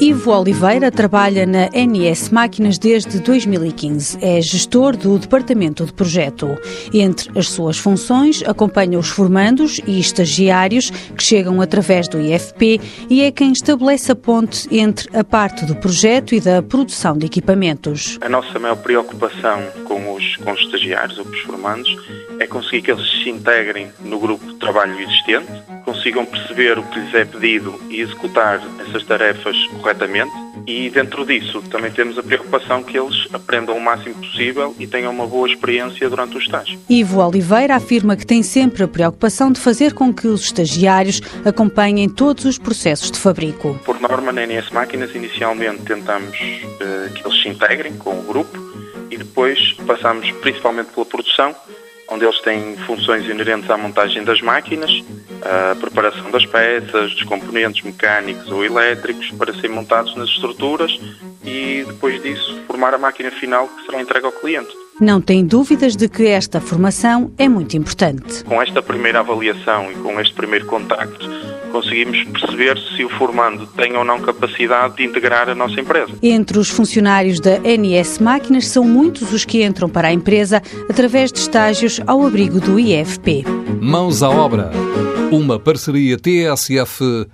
Ivo Oliveira trabalha na NS Máquinas desde 2015. É gestor do Departamento de Projeto. Entre as suas funções, acompanha os formandos e estagiários que chegam através do IFP e é quem estabelece a ponte entre a parte do projeto e da produção de equipamentos. A nossa maior preocupação com os, com os estagiários ou com os formandos é conseguir que eles se integrem no grupo de trabalho existente, consigam perceber o que lhes é pedido e executar essas tarefas corretamente. E dentro disso também temos a preocupação que eles aprendam o máximo possível e tenham uma boa experiência durante o estágio. Ivo Oliveira afirma que tem sempre a preocupação de fazer com que os estagiários acompanhem todos os processos de fabrico. Por norma, na NS Máquinas, inicialmente tentamos uh, que eles se integrem com o grupo e depois passamos principalmente pela produção, onde eles têm funções inerentes à montagem das máquinas, a preparação das peças, dos componentes mecânicos ou elétricos para serem montados nas estruturas e depois disso formar a máquina final que será entregue ao cliente. Não tem dúvidas de que esta formação é muito importante. Com esta primeira avaliação e com este primeiro contacto, conseguimos perceber se o formando tem ou não capacidade de integrar a nossa empresa. Entre os funcionários da NS Máquinas, são muitos os que entram para a empresa através de estágios ao abrigo do IFP. Mãos à obra. Uma parceria TSF-IEFP.